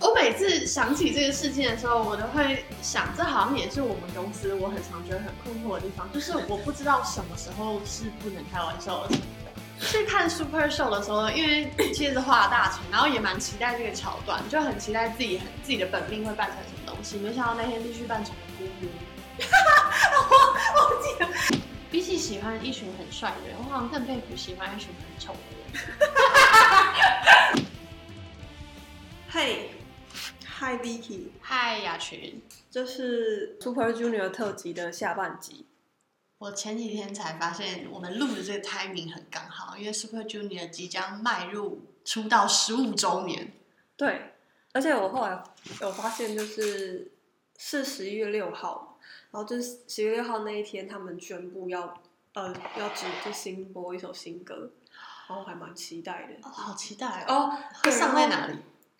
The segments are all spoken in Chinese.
我每次想起这个事件的时候，我都会想，这好像也是我们公司我很常觉得很困惑的地方，就是我不知道什么时候是不能开玩笑的。去看 Super Show 的时候，因为其实是花大钱，然后也蛮期待这个桥段，就很期待自己很自己的本命会扮成什么东西。没想到那天必须扮成咕噜。我我记了。比起喜欢一群很帅的人，我好像更佩服喜欢一群很丑的人。嘿 ，Hi Vicky，嗨，雅群，这是 Super Junior 特辑的下半集。我前几天才发现，我们录的这个 timing 很刚好，因为 Super Junior 即将迈入出道十五周年。对，而且我后来有发现，就是是十一月六号，然后就是十一月六号那一天，他们宣布要呃要直就新播一首新歌，然后还蛮期待的。哦，好期待哦！哦！会上在哪里？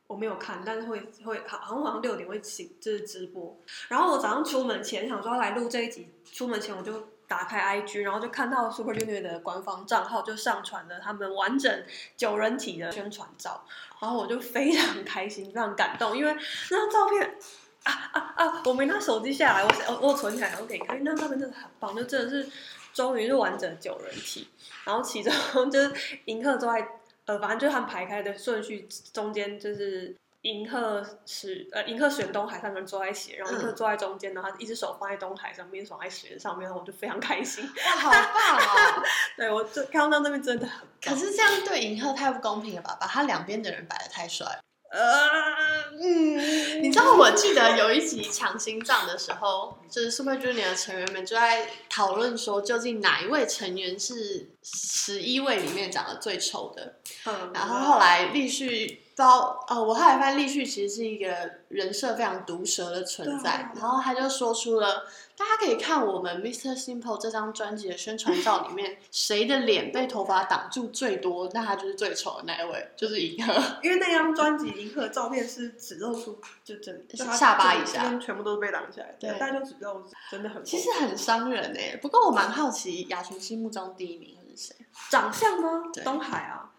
我没有看，但是会会好，好像晚上六点会起就是直播。然后我早上出门前想说要来录这一集，出门前我就打开 IG，然后就看到 Super Junior 的官方账号就上传了他们完整九人体的宣传照，然后我就非常开心，非常感动，因为那张照片啊啊啊！我没拿手机下来，我我我存起来，我给你看，那张照片真的很棒，就真的是终于是完整九人体，然后其中 就是银赫坐在。呃，反正就是他们排开的顺序，中间就是银赫是呃银赫选东海三个人坐在一起，然后银赫坐在中间，然后一只手放在东海上面，手在水上面，然后我就非常开心。哇，好棒哦！对我这看到那边真的很，可是这样对银赫太不公平了吧？把他两边的人摆的太帅。呃，嗯，你知道我记得有一集抢心脏的时候，就是 Super Junior 的成员们就在讨论说，究竟哪一位成员是十一位里面长得最丑的？嗯然后后来立旭到哦，我后来发现立旭其实是一个人设非常毒舌的存在，啊然后他就说出了，大家可以看我们 Mr. Simple 这张专辑的宣传照里面，谁的脸被头发挡住最多，那他就是最丑的那一位，就是银赫。因为那张专辑银赫的照片是只露出就整下巴以下全部都是被挡起来，对大家就只露真的很其实很伤人哎、不过我蛮好奇雅群心目中第一名会是谁？长相吗对？东海啊，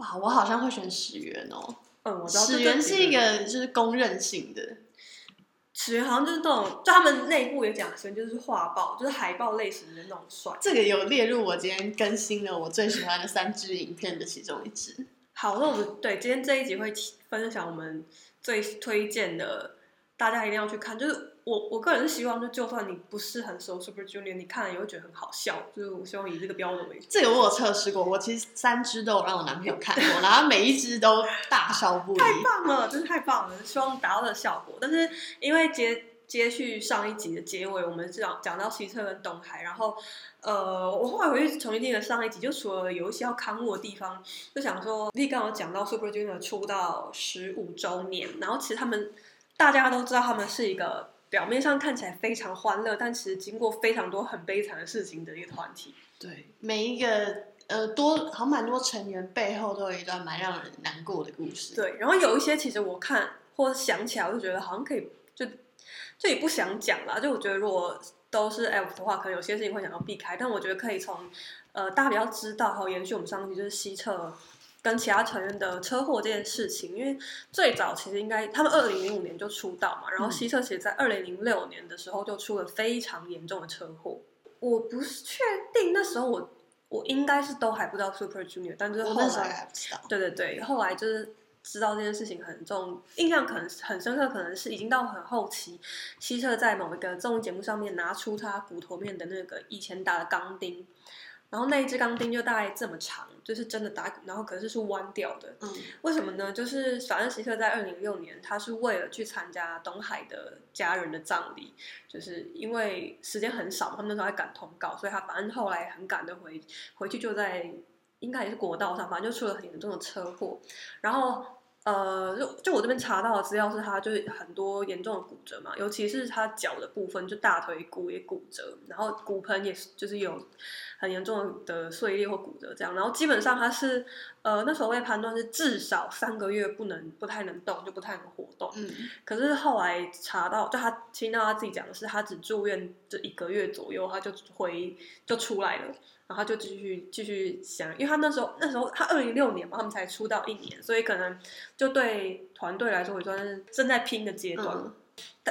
哇，我好像会选始源哦。嗯，我知道始源是一个就是公认性的，始源好像就是那种，就他们内部也讲，始源就是画报，就是海报类型的那种帅。这个有列入我今天更新了我最喜欢的三支影片的其中一支。好，那我们对今天这一集会分享我们最推荐的，大家一定要去看。就是我我个人是希望，就就算你不是很熟 Super Junior，你看了也会觉得很好笑。就是我希望以这个标准为主。这个我有测试过，我其实三支都有让我男朋友看过，然后每一支都大笑不已。太棒了，真是太棒了！希望达到的效果。但是因为接接续上一集的结尾，我们讲讲到西侧跟东海，然后呃，我后来回去重新听了上一集，就除了有一些要刊物的地方，就想说，你刚刚有讲到 Super Junior 出道十五周年，然后其实他们大家都知道他们是一个表面上看起来非常欢乐，但其实经过非常多很悲惨的事情的一个团体。对，每一个呃多好像蛮多成员背后都有一段蛮让人难过的故事。对，然后有一些其实我看或想起来，我就觉得好像可以就就也不想讲啦。就我觉得如果都是 F 的话，可能有些事情会想要避开，但我觉得可以从呃大家比较知道，还有延续我们上一集就是西侧跟其他成员的车祸这件事情，因为最早其实应该他们二零零五年就出道嘛，然后嗯西侧其实在二零零六年的时候就出了非常严重的车祸。我不是确定那时候我我应该是都还不知道 Super Junior，但就是后来还不知道。对对对，后来就是知道这件事情很重，印象可能很深刻，可能是已经到很后期，希澈在某一个综艺节目上面拿出他骨头面的那个以前打的钢钉，然后那一支钢钉就大概这么长，就是真的打，然后可是是弯掉的。嗯，为什么呢？就是法恩希澈在二零零六年，他是为了去参加东海的家人的葬礼，就是因为时间很少嘛，他们那时候还赶通告，所以他反正后来很赶的回回去，就在应该也是国道上，反正就出了很严重的车祸。然后呃，就就我这边查到的资料是，他就是很多严重的骨折嘛，尤其是他脚的部分，就大腿骨也骨折，然后骨盆也是就是有很严重的碎裂或骨折这样，然后基本上他是呃那时候被判断是至少三个月不能不太能动，就不太能活动。嗯，可是后来查到，就他听到他自己讲的是，他只住院这一个月左右，他就回就出来了，然后他就继续继续想，因为他那时候那时候他二零一六年嘛，他们才出道一年，所以可能就对团队来说也算是正在拼的阶段。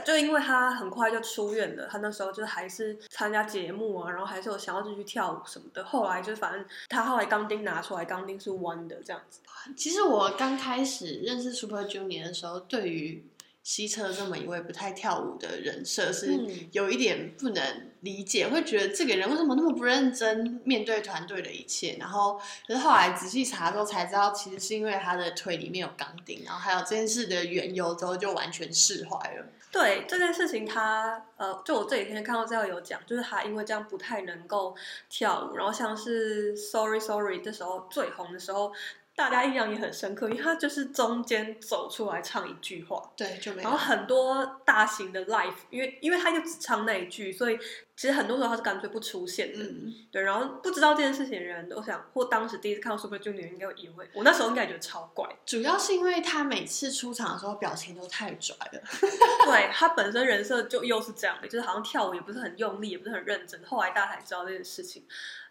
就因为他很快就出院了，他那时候就还是参加节目啊，然后还是有想要继续跳舞什么的。后来就反正他后来钢钉拿出来，钢钉是弯的这样子。其实我刚开始认识 Super Junior 的时候，对于西车这么一位不太跳舞的人设是嗯有一点不能理解，会觉得这个人为什么那么不认真面对团队的一切。然后，可是后来仔细查之后才知道，其实是因为他的腿里面有钢钉，然后还有这件事的缘由之后，就完全释怀了。对这件事情他，呃，就我这几天看到资料有讲，就是他因为这样不太能够跳舞，然后像是 Sorry Sorry 这时候最红的时候，大家印象也很深刻，因为他就是中间走出来唱一句话，对，就没有然后。很多大型的 live，因为因为他就只唱那一句，所以其实很多时候他是干脆不出现的。嗯，对，然后不知道这件事情的人，我想或当时第一次看到 Super Junior 应该有疑问，我那时候应该觉得超怪。主要是因为他每次出场的时候表情都太拽了。对他本身人设就又是这样的，就是好像跳舞也不是很用力，也不是很认真。后来大家才知道这件事情，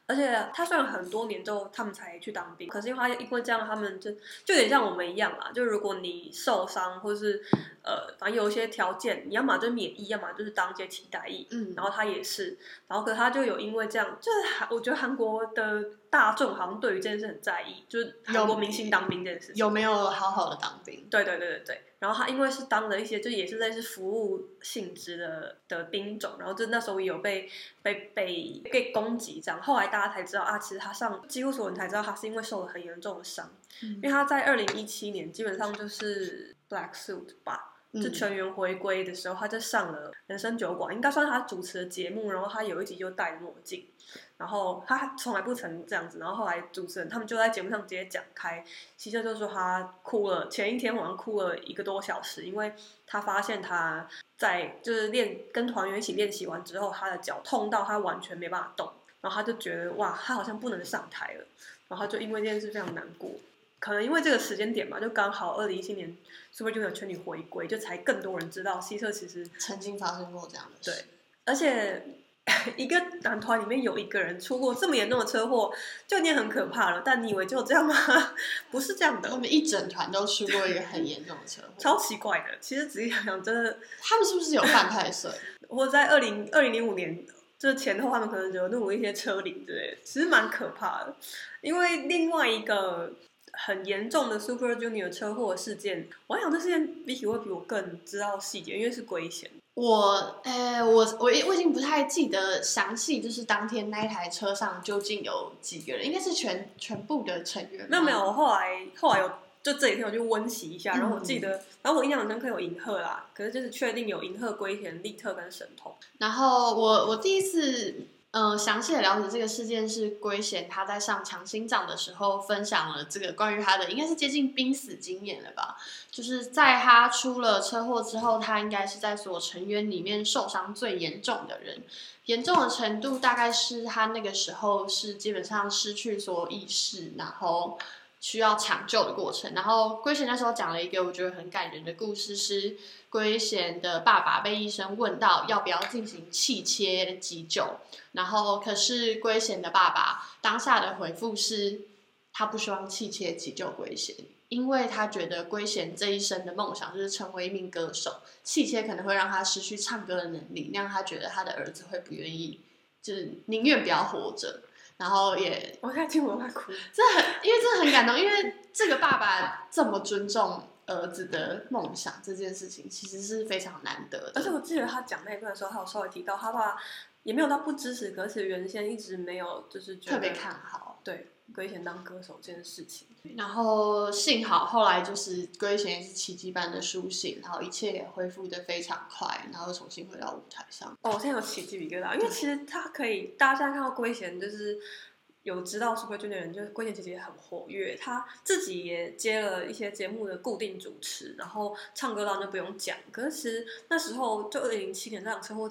而且他虽然很多年之后他们才去当兵，可是因为他因为这样，他们就就有点像我们一样啦。就如果你受伤或是呃，反正有一些条件，你要么就免疫，要么就是当一些替代役。嗯，然后他也是，然后可他就有因为这样，就是韩，我觉得韩国的大众好像对于这件事很在意，就是韩国明星当兵这件事情。有没有好好的当兵？对对对对对，然后他因为是当了一些，就也是类似服务性质的的兵种，然后就那时候也有被被被被攻击这样，后来大家才知道啊，其实他上几乎所有人才知道他是因为受了很严重的伤，因为他在二零一七年基本上就是 Black Suit 吧，就嗯全员回归的时候，他就上了人生酒馆，应该算是他主持的节目，然后他有一集就戴着墨镜。然后他从来不曾这样子，然后后来主持人他们就在节目上直接讲开，其实就说他哭了，前一天晚上哭了一个多小时，因为他发现他在就是练跟团员一起练习完之后，他的脚痛到他完全没办法动，然后他就觉得哇，他好像不能上台了，然后他就因为这件事非常难过。可能因为这个时间点嘛，就刚好二零一七年 Super Junior 全女回归，就才更多人知道希澈其实曾经发生过这样的事。而且 一个男团里面有一个人出过这么严重的车祸，就已经很可怕了。但你以为就这样吗？不是这样的，他们一整团都出过一个很严重的车祸，超奇怪的。其实仔细想想，真的，他们是不是有犯太岁？或者在二零二零零五年这前后，他们可能惹怒了一些车龄之类的，其实蛮可怕的。因为另外一个很严重的 Super Junior 车祸事件，我想这事件 Vicky 会比我更知道细节，因为是龟贤。我，呃，我我我已经不太记得详细，就是当天那一台车上究竟有几个人，应该是全全部的成员吗。没有没有，我后来后来有就这几天我就温习一下，然后我嗯记得，然后我印象很深刻有银鹤啦，可是就是确定有银鹤、龟田、利特跟神童。然后我我第一次嗯、呃详细的了解这个事件是龟贤他在上强心脏的时候分享了这个关于他的应该是接近濒死经验了吧，就是在他出了车祸之后，他应该是在所成员里面受伤最严重的人，严重的程度大概是他那个时候是基本上失去所有意识，然后。需要抢救的过程，然后龟贤那时候讲了一个我觉得很感人的故事，是龟贤的爸爸被医生问到要不要进行气切急救，然后可是龟贤的爸爸当下的回复是，他不希望气切急救龟贤，因为他觉得龟贤这一生的梦想就是成为一名歌手，气切可能会让他失去唱歌的能力，那样他觉得他的儿子会不愿意，就是宁愿不要活着，然后也我现在听我快哭。这很，因为这很感动，因为这个爸爸这么尊重儿子的梦想这件事情，其实是非常难得的。而且我记得他讲那一段的时候，他有稍微提到他爸也没有到不支持，可是原先一直没有就是觉得特别看好。对龟贤当歌手这件事情。然后幸好后来就是龟贤也是奇迹般的苏醒，然后一切也恢复的非常快，然后重新回到舞台上。哦，我现在有起鸡皮疙瘩，因为其实他可以，大家现在看到龟贤就是有知道 Super Junior 的人，就是龟贤姐姐也很活跃，他自己也接了一些节目的固定主持，然后唱歌当然就不用讲。可是其实那时候就二零零七年那场车祸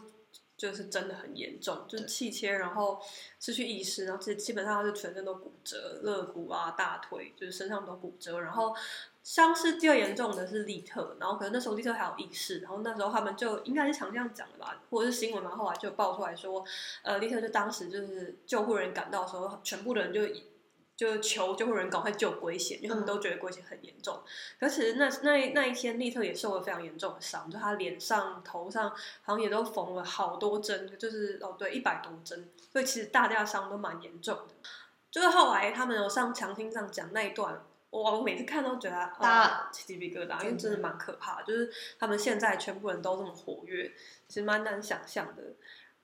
就是真的很严重，就是气切，然后失去意识，然后基基本上是全身都骨折，肋骨啊、大腿，就是身上都骨折。然后伤势第二严重的是利特，然后可能那时候利特还有意识，然后那时候他们就应该是常这样讲的吧，或者是新闻嘛，后来就爆出来说，呃，利特就当时就是救护人赶到的时候，全部的人就。就求救护人赶快救龟贤，因为他们都觉得龟贤很严重。可是那那那一天，利特也受了非常严重的伤，就他脸上、头上好像也都缝了好多针，就是哦对，一百多针。所以其实大家伤都蛮严重的。就是后来他们有上强听上讲那一段，哇我每次看都觉得啊起鸡皮疙瘩，因为真的蛮可怕。就是他们现在全部人都这么活跃，其实蛮难想象的。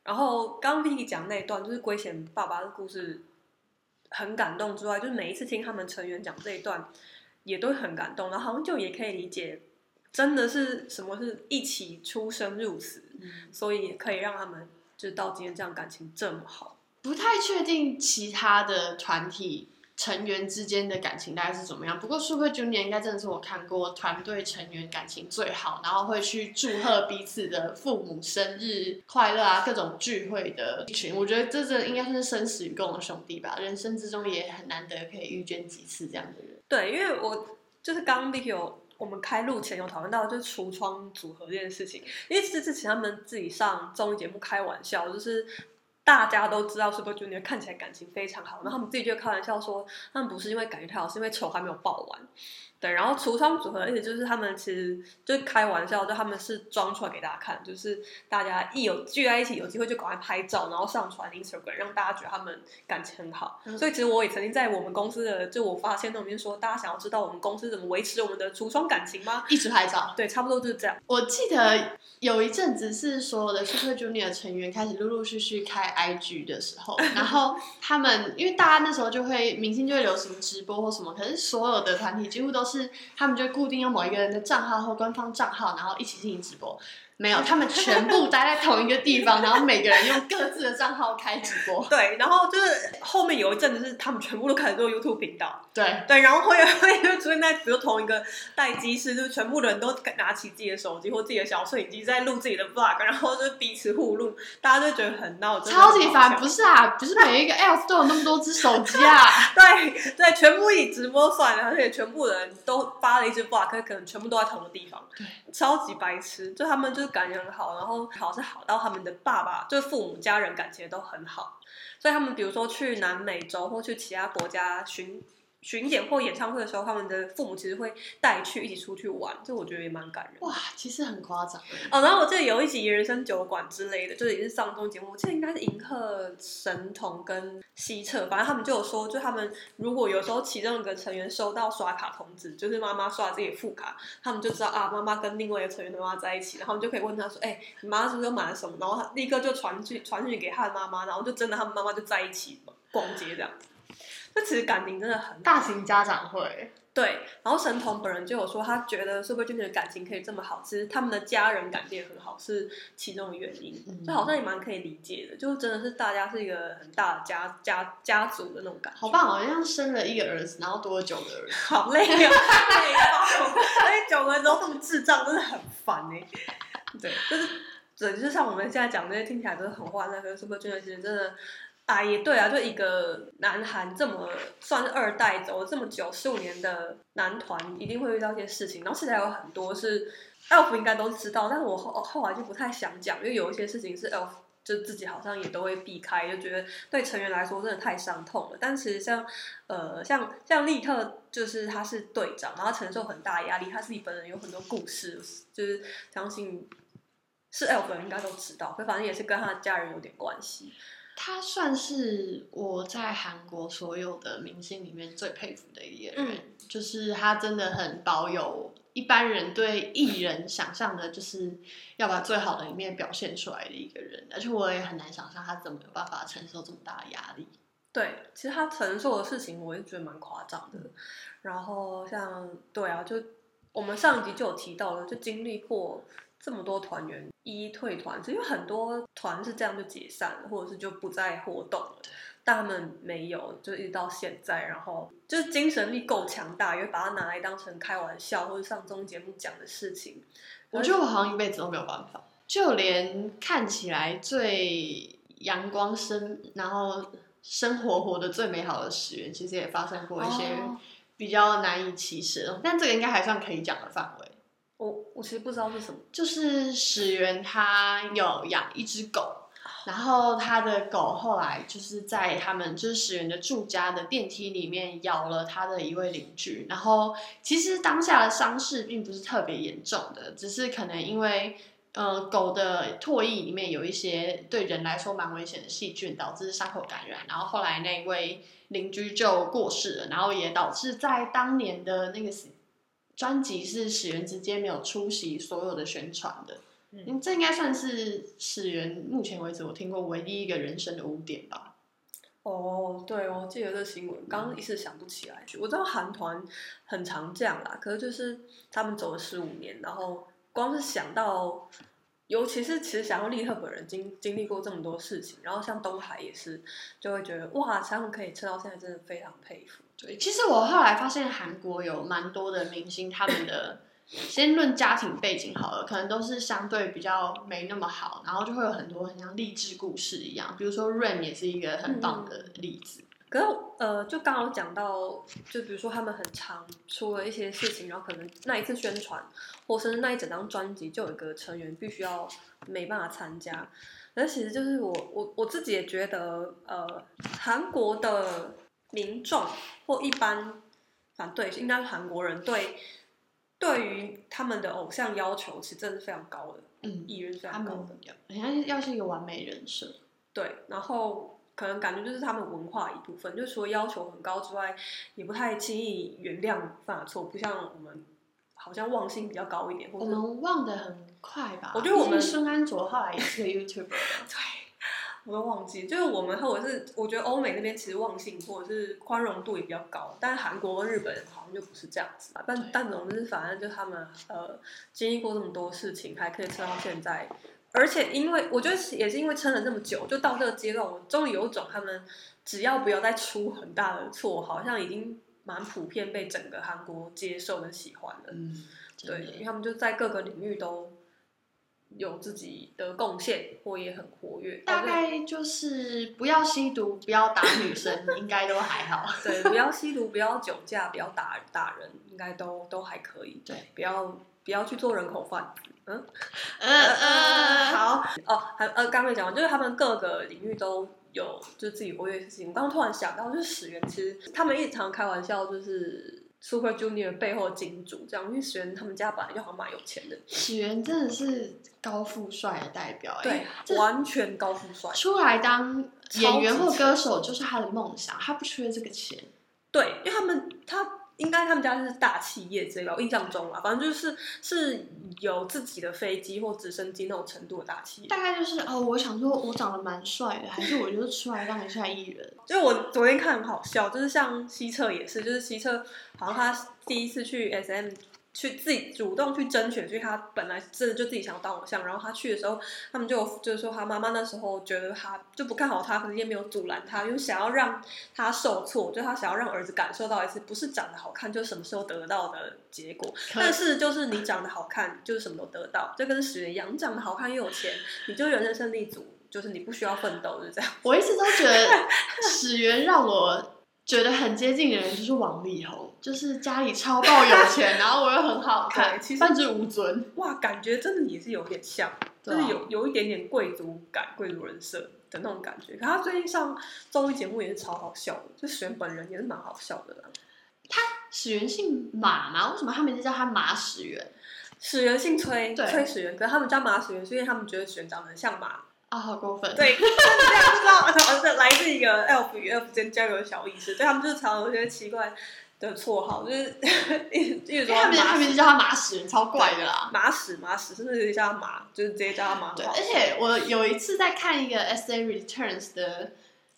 然后刚 Vicky 讲那一段，就是龟贤爸爸的故事。很感动之外，就是每一次听他们成员讲这一段，也都很感动。然后好像就也可以理解，真的是什么是一起出生入死，所以可以让他们就到今天这样感情这么好。不太确定其他的团体。成员之间的感情大概是怎么样？不过 Super Junior 应该真的是我看过团队成员感情最好，然后会去祝贺彼此的父母生日快乐啊，各种聚会的一群。我觉得这这应该算是生死与共的兄弟吧，人生之中也很难得可以遇见几次这样的人。对，因为我就是刚刚 Vicky 有我们开录前有讨论到就是橱窗组合这件事情，因为是之前他们自己上综艺节目开玩笑，就是。大家都知道 Super Junior 看起来感情非常好，然后他们自己就开玩笑说，他们不是因为感情太好，是因为仇还没有报完。对，然后橱窗组合，而且就是他们其实就开玩笑，就他们是装出来给大家看，就是大家一有聚在一起，有机会就赶快拍照，然后上传 Instagram，让大家觉得他们感情很好。所以其实我也曾经在我们公司的，就我发现那里面说，大家想要知道我们公司怎么维持我们的橱窗感情吗？一直拍照。对，差不多就是这样。我记得有一阵子是所有的 Super Junior 成员开始陆陆续续开 IG 的时候，然后他们因为大家那时候就会明星就会流行直播或什么，可是所有的团体几乎都是。是，他们就固定用某一个人的账号或官方账号，然后一起进行直播。没有，他们全部待在同一个地方，然后每个人用各自的账号开直播。对，然后就是后面有一阵子是他们全部都开始做 YouTube 频道。对对，然后会会就出现在比如同一个待机室，就是全部的人都拿起自己的手机或自己的小摄影机在录自己的 Vlog，然后就彼此互录，大家就觉得很闹，超级烦。不是啊，不是每一个 Else 都有那么多只手机啊。对对，全部以直播算了，而且全部的人都发了一只 Vlog，可能全部都在同一个地方。对，超级白痴，就他们就是。感情很好，然后好是好到他们的爸爸，就是父母家人感情都很好，所以他们比如说去南美洲或去其他国家巡。巡演或演唱会的时候，他们的父母其实会带去一起出去玩，这我觉得也蛮感人。哇，其实很夸张哦。然后我这里有一集人生酒馆之类的，就是也是上综艺节目，我记得应该是银赫神童跟西澈，反正他们就有说，就他们如果有时候其中一个成员收到刷卡通知，就是妈妈刷自己的副卡，他们就知道啊，妈妈跟另外一个成员的妈妈在一起，然后就可以问他说，哎，你妈是不是买了什么？然后他立刻就传去传讯给他的妈妈，然后就真的他们妈妈就在一起逛街这样。这其实感情真的很大型家长会，对。然后神童本人就有说，他觉得 Super Junior 的感情可以这么好，其实他们的家人感情也很好，是其中的原因。就好像也蛮可以理解的，就真的是大家是一个很大的家家家族的那种感觉。好棒，好像生了一个儿子，然后多了九个儿子，好累啊，累爆！而且九个人都这么智障，真的很烦哎。对，就是对，就是像我们现在讲那些听起来都是很欢乐，可是 Super Junior 其实真的。啊，也对啊，就一个南韩这么算是二代走了这么久十五年的男团，一定会遇到一些事情。然后现在有很多是 Elf 应该都知道，但是我后后来就不太想讲，因为有一些事情是 Elf 就自己好像也都会避开，就觉得对成员来说真的太伤痛了。但其实像呃像像利特，就是他是队长，然后承受很大压力，他自己本人有很多故事，就是相信是 Elf 应该都知道，可反正也是跟他的家人有点关系。他算是我在韩国所有的明星里面最佩服的一个人，就是他真的很保有一般人对艺人想象的，就是要把最好的一面表现出来的一个人。而且我也很难想象他怎么有办法承受这么大的压力。对，其实他承受的事情，我也觉得蛮夸张的。然后像对啊，就我们上一集就有提到了，就经历过。这么多团员一退团，因为很多团是这样就解散了，或者是就不再活动了。但他们没有，就一直到现在，然后就是精神力够强大，也会把它拿来当成开玩笑或者上综艺节目讲的事情。我觉得我好像一辈子都没有办法。就连看起来最阳光生，然后生活活得最美好的始源，其实也发生过一些哦比较难以启齿但这个应该还算可以讲的范围。我我其实不知道是什么。就是始源他有养一只狗，然后他的狗后来就是在他们就是始源的住家的电梯里面咬了他的一位邻居，然后其实当下的伤势并不是特别严重的，只是可能因为。呃，狗的唾液里面有一些对人来说蛮危险的细菌，导致伤口感染。然后后来那位邻居就过世了，然后也导致在当年的那个专辑是始源直接没有出席所有的宣传的。嗯，这应该算是始源目前为止我听过唯一一个人生的污点吧。哦，对，我记得这新闻，刚刚一时想不起来。我知道韩团很常这样啦，可是就是他们走了十五年，然后光是想到，尤其是其实想到利特本人经经历过这么多事情，然后像东海也是，就会觉得哇，他们可以撑到现在，真的非常佩服。对，其实我后来发现韩国有蛮多的明星，他们的先论家庭背景好了，可能都是相对比较没那么好，然后就会有很多很像励志故事一样，比如说 Rain 也是一个很棒的例子。可是呃，就刚刚讲到，就比如说他们很常出了一些事情，然后可能那一次宣传，或甚至那一整张专辑，就有一个成员必须要没办法参加。那其实就是我我我自己也觉得，呃，韩国的民众或一般反对，应该是韩国人对对于他们的偶像要求，其实真的是非常高的，嗯，意愿非常高的。们要好像要是一个完美人设。对，然后可能感觉就是他们文化一部分，就除了要求很高之外，也不太轻易原谅犯错，不像我们好像忘性比较高一点，或我者们忘得很快吧？我觉得我们孙安卓后来也是个 YouTuber，我都忘记，就是我们或者是我觉得欧美那边其实忘性或者是宽容度也比较高，但是韩国跟日本好像就不是这样子吧。但但总之，反正就他们呃经历过这么多事情，还可以撑到现在。而且，因为我觉得也是因为撑了这么久，就到这个阶段，我终于有种他们只要不要再出很大的错，好像已经蛮普遍被整个韩国接受跟喜欢了。嗯，对，因为他们就在各个领域都有自己的贡献，或也很活跃。大概就是不要吸毒，不要打女生，应该都还好。对，不要吸毒，不要酒驾，不要打打人，应该都都还可以。对，不要不要去做人口贩子。嗯呃呃，好哦，还呃刚才讲完，就是他们各个领域都有就是自己活跃的事情。我刚刚突然想到，就是始源其实他们一直常开玩笑，就是 Super Junior 背后的金主这样，因为始源他们家本来就好蛮有钱的，始源真的是高富帅的代表，对完全高富帅。出来当演员或歌手就是他的梦想，他不缺这个钱。对，因为他们他应该他们家是大企业之类的，我印象中啊，反正就是是有自己的飞机或直升机那种程度的大企业。大概就是哦，我想说我长得蛮帅的，还是我就出来当一下艺人。就是我昨天看很好笑，就是像西澈也是，就是西澈好像他第一次去 S M 去自己主动去争取，所以他本来真的就自己想要当偶像，然后他去的时候，他们就就是说他妈妈那时候觉得他就不看好他，可是也没有阻拦他，因为想要让他受挫，就他想要让儿子感受到一次不是长得好看就什么时候得到的结果，但是就是你长得好看就是什么都得到，就跟史源一样，你长得好看又有钱，你就人生胜利组，就是你不需要奋斗，就是这样。我一直都觉得史源让我觉得很接近的人就是王力宏，就是家里超爆有钱，然后我又很好看，其实无尊。哇，感觉真的也是有点像，对啊就是有有一点点贵族感、贵族人设的那种感觉。可他最近上综艺节目也是超好笑的，就选本人也是蛮好笑的啦。始源姓马吗？为什么他名字叫他马始源？始源姓崔，对崔始源，可是他们叫马始源，是因为他们觉得始源长得很像马。啊，好过分！对，就是这样知道，而是来自一个 elf 与 elf 之间交流的小意思，所以他们就是常有一些奇怪的绰号，就是 一直一直说因为他名字他马名字叫他马始源，超怪的啦。马屎马屎，甚至直接叫他马，就是直接叫他马。对，而且我有一次在看一个 S A Returns 的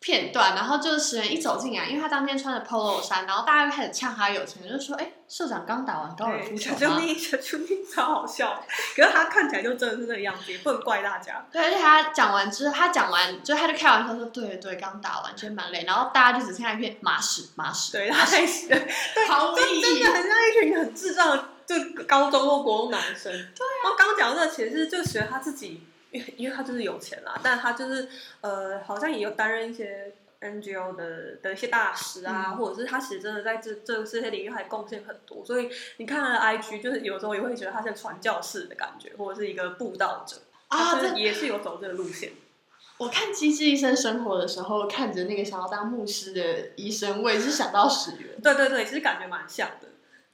片段，然后就是石原一走进来，因为他当天穿着 polo 衫，然后大家就开始呛他有钱，就说：“哎，社长刚打完高尔夫，球吗小兄弟，小兄弟超好笑，可是他看起来就真的是那个样子，也不能怪大家。？”对，而且他讲完之后，他讲完就他就开玩笑说：“对对，刚打完，觉得蛮累。”然后大家就只剩下一片马屎马屎，对，他开始，对，毫无意义就真的。很像一群很智障的就高中或国中男生。对啊。然后刚刚讲的这个，其实就觉得他自己，因为因为他就是有钱啦，但他就是呃，好像也有担任一些 NGO 的的一些大使啊，嗯或者是他其实真的在这这这些领域还贡献很多。所以你看他的 IG，就是有时候也会觉得他是传教士的感觉，或者是一个布道者啊也是有走这个路线。我看《机智医生生活》的时候，看着那个想要当牧师的医生，我也是想到史源。对对对，其实感觉蛮像的。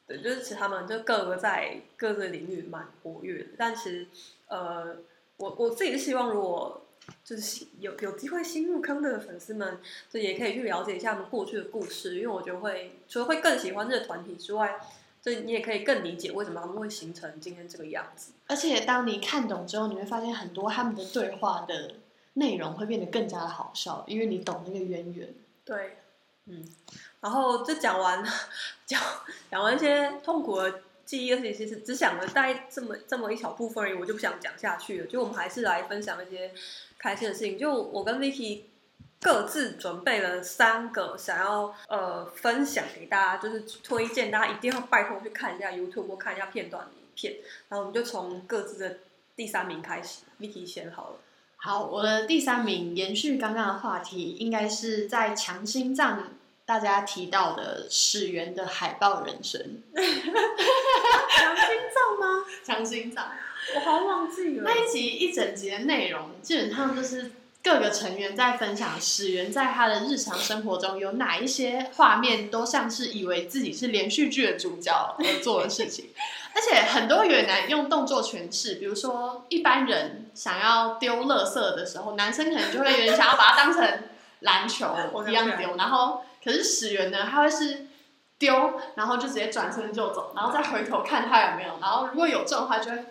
对，就是其实他们就各个在各个领域蛮活跃的，但其实呃，我我自己是希望，如果就是有有机会新入坑的粉丝们，就也可以去了解一下他们过去的故事，因为我觉得会除了会更喜欢这个团体之外，就你也可以更理解为什么他们会形成今天这个样子。而且当你看懂之后，你会发现很多他们的对话的内容会变得更加的好笑，因为你懂那个渊源。对，嗯，然后就讲完讲讲完一些痛苦的记忆，而且其实只想了带这么这么一小部分而已，我就不想讲下去了。就我们还是来分享一些开心的事情。就我跟 Vicky 各自准备了三个想要呃分享给大家，就是推荐大家一定要拜托去看一下 YouTube 或看一下片段的影片。然后我们就从各自的第三名开始，Vicky 先好了。好，我的第三名延续刚刚的话题，应该是在强心脏大家提到的始源的海豹人生。强心脏吗？强心脏我好像忘记了。那一集一整集的内容，基本上就是各个成员在分享始源在他的日常生活中有哪一些画面，都像是以为自己是连续剧的主角而做的事情。而且很多越南用动作诠释，比如说一般人想要丢垃圾的时候，男生可能就会有点想要把它当成篮球一样丢，然后可是始源呢，他会是丢，然后就直接转身就走，然后再回头看他有没有，然后如果有中的话就会